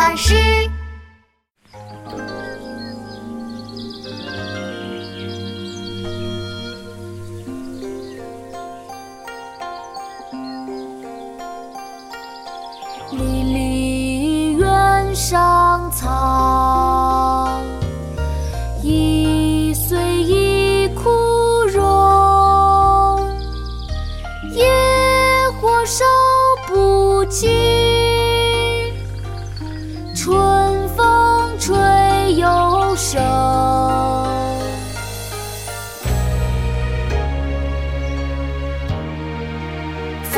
巴士。离离原上草，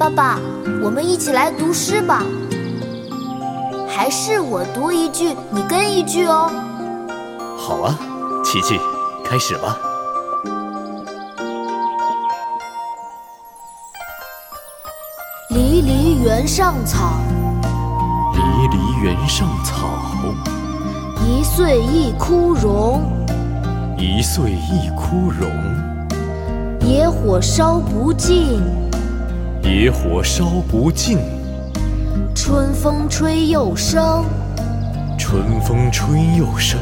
爸爸，我们一起来读诗吧。还是我读一句，你跟一句哦。好啊，琪琪，开始吧。离离原上草，离离原上草，一岁一枯荣。一岁一枯荣。野火烧不尽，野火烧不尽。春风吹又生，春风吹又生。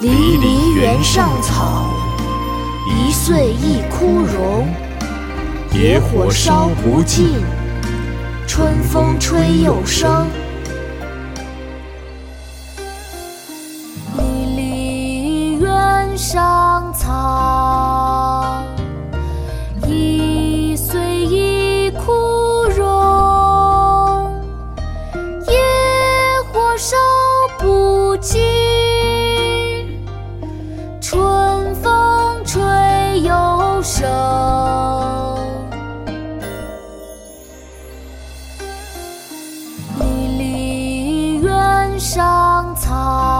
离离原上草，一岁一枯荣。野火烧不尽，春风吹又生。离离原上草，收不尽春风吹又生离离原上草